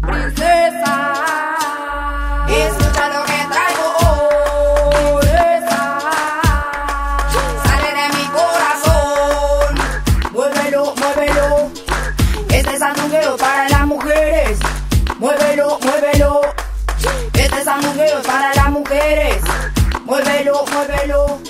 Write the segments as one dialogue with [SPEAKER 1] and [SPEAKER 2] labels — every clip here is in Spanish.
[SPEAKER 1] Princesa, escucha lo que traigo hoy. Sale de mi corazón. Muévelo, muévelo. Este sandungueo para las mujeres. Muévelo, muévelo. Este sandungueo para las mujeres. Muévelo, muévelo.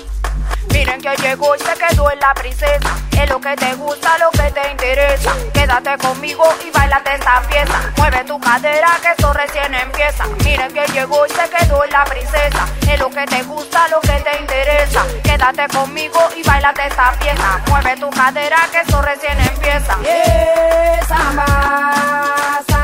[SPEAKER 1] Que llegó y se quedó en la princesa. Es lo que te gusta, lo que te interesa. Quédate conmigo y bailate esta fiesta. Mueve tu cadera que esto recién empieza. Miren que llegó y se quedó en la princesa. Es lo que te gusta, lo que te interesa. Quédate conmigo y bailate esta fiesta. Mueve tu cadera que esto recién empieza. Yeah, samba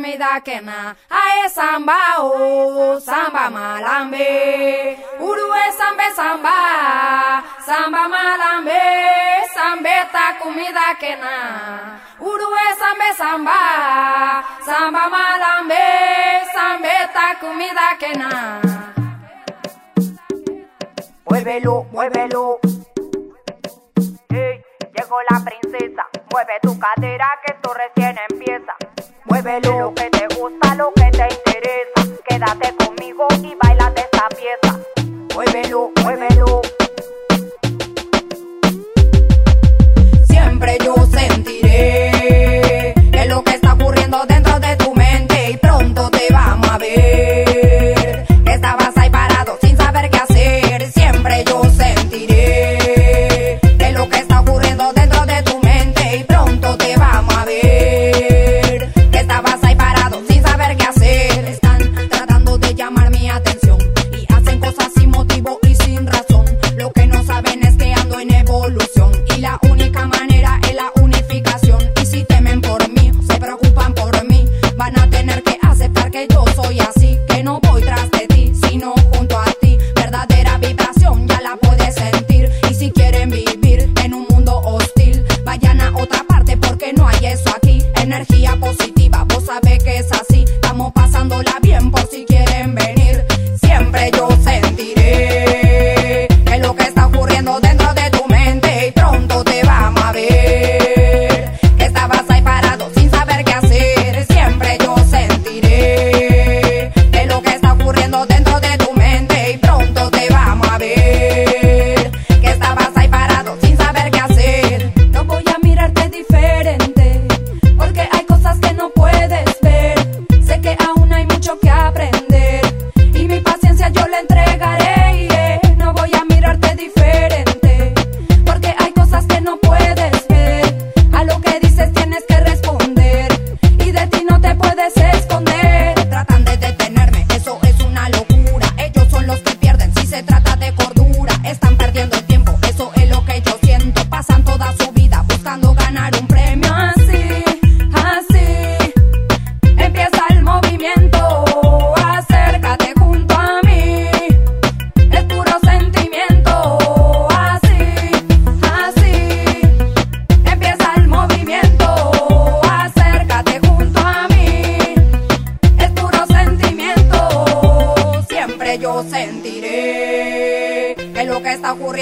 [SPEAKER 1] comida quema. Ae samba, oh, samba malambe. Urue sambe samba, samba malambe. Sambeta, comida quena. Urue sambe samba, samba malambe. Sambeta, comida quena. Muévelo, muévelo. Ey, llegó la princesa. Mueve tu cadera que esto recién empieza. Muévelo lo que te gusta, lo que te interesa. Quédate conmigo y bailate esta pieza. Muévelo, muévelo. Yo soy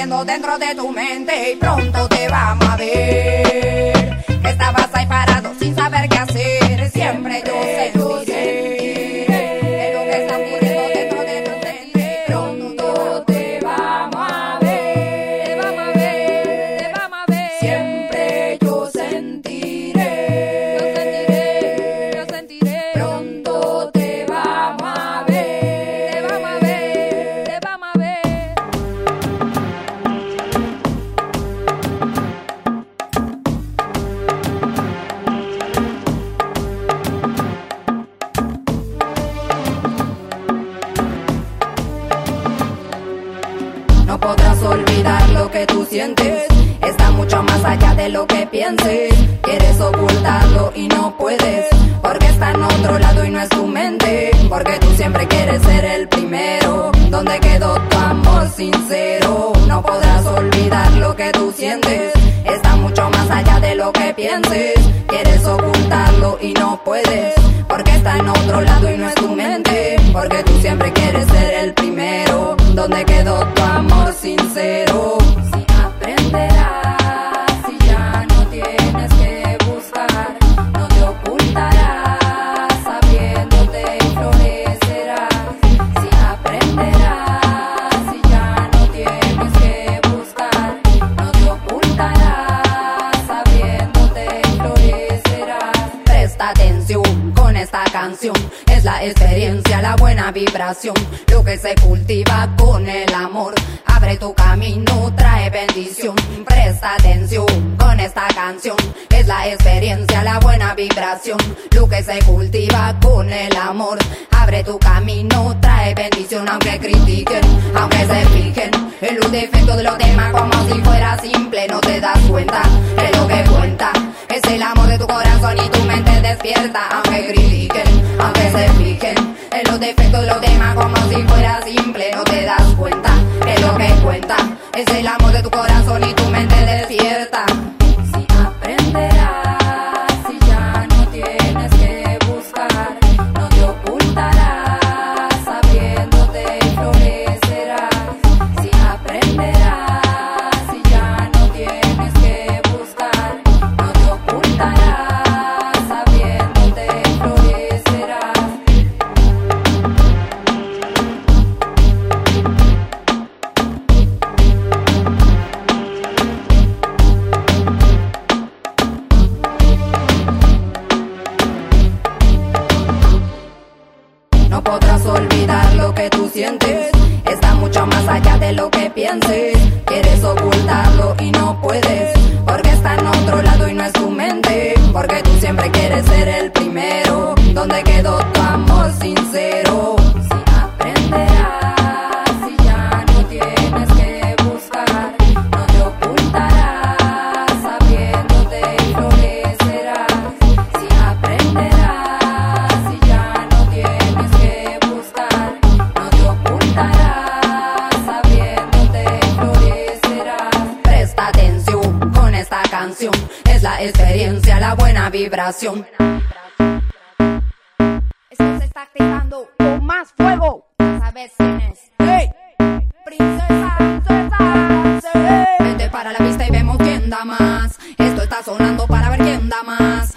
[SPEAKER 1] ocurriendo dentro de tu mente y pronto te vamos a ver. Estabas ahí parado sin saber qué hacer, siempre yo Está mucho más allá de lo que pienses. Quieres ocultarlo y no puedes. Porque está en otro lado y no es tu mente. Porque tú siempre quieres ser el primero. ¿Dónde quedó tu amor sincero? No podrás olvidar lo que tú sientes. Está mucho más allá de lo que pienses. Experiencia, la buena vibración, lo que se cultiva con el amor. Abre tu camino, trae bendición, presta atención con esta canción. Es la experiencia, la buena vibración, lo que se cultiva con el amor. Abre tu camino, trae bendición, aunque critiquen, aunque se fijen en los defectos de los demás como si fuera simple, no te das cuenta de lo que cuenta. Es el amor de tu corazón y tu mente despierta, aunque critiquen, aunque se fijen en los lo que pienses. Quieres ocultarlo y no puedes. Vibración.
[SPEAKER 2] Esto se está activando con más fuego.
[SPEAKER 1] Ya sabes quién es.
[SPEAKER 2] ¡Hey! Princesa, princesa, sí.
[SPEAKER 1] Vente para la pista y vemos quién da más. Esto está sonando para ver quién da más.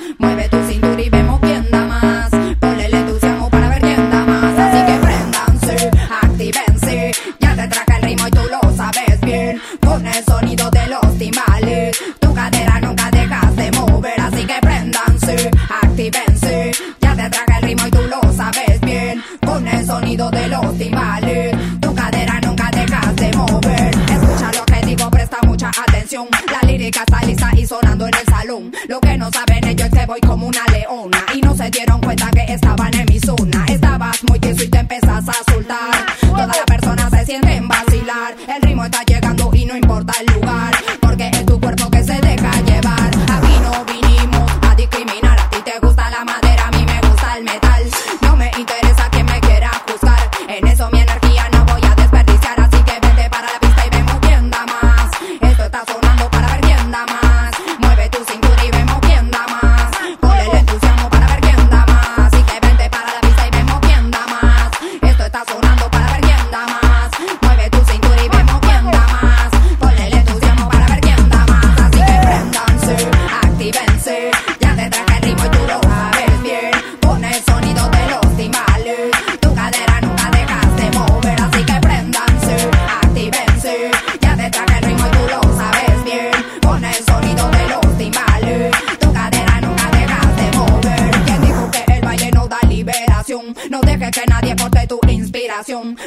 [SPEAKER 1] La lírica lista y sonando en el salón. Lo que no saben ellos es que voy como una leona. Y no se dieron cuenta que estaban en mi zona. Estabas muy tieso y te empezas a soltar. Todas las personas se sienten vacilar. El ritmo está llegando y no importa el lugar.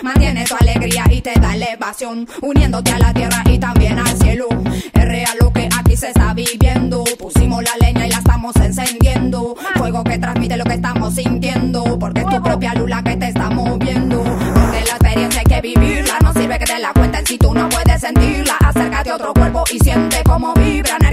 [SPEAKER 1] Mantiene tu alegría y te da elevación. Uniéndote a la tierra y también al cielo. Es real lo que aquí se está viviendo. Pusimos la leña y la estamos encendiendo. Fuego que transmite lo que estamos sintiendo. Porque es tu propia luz la que te está moviendo. Porque la experiencia hay que vivirla. No sirve que te la cuenten si tú no puedes sentirla. Acércate a otro cuerpo y siente cómo vibran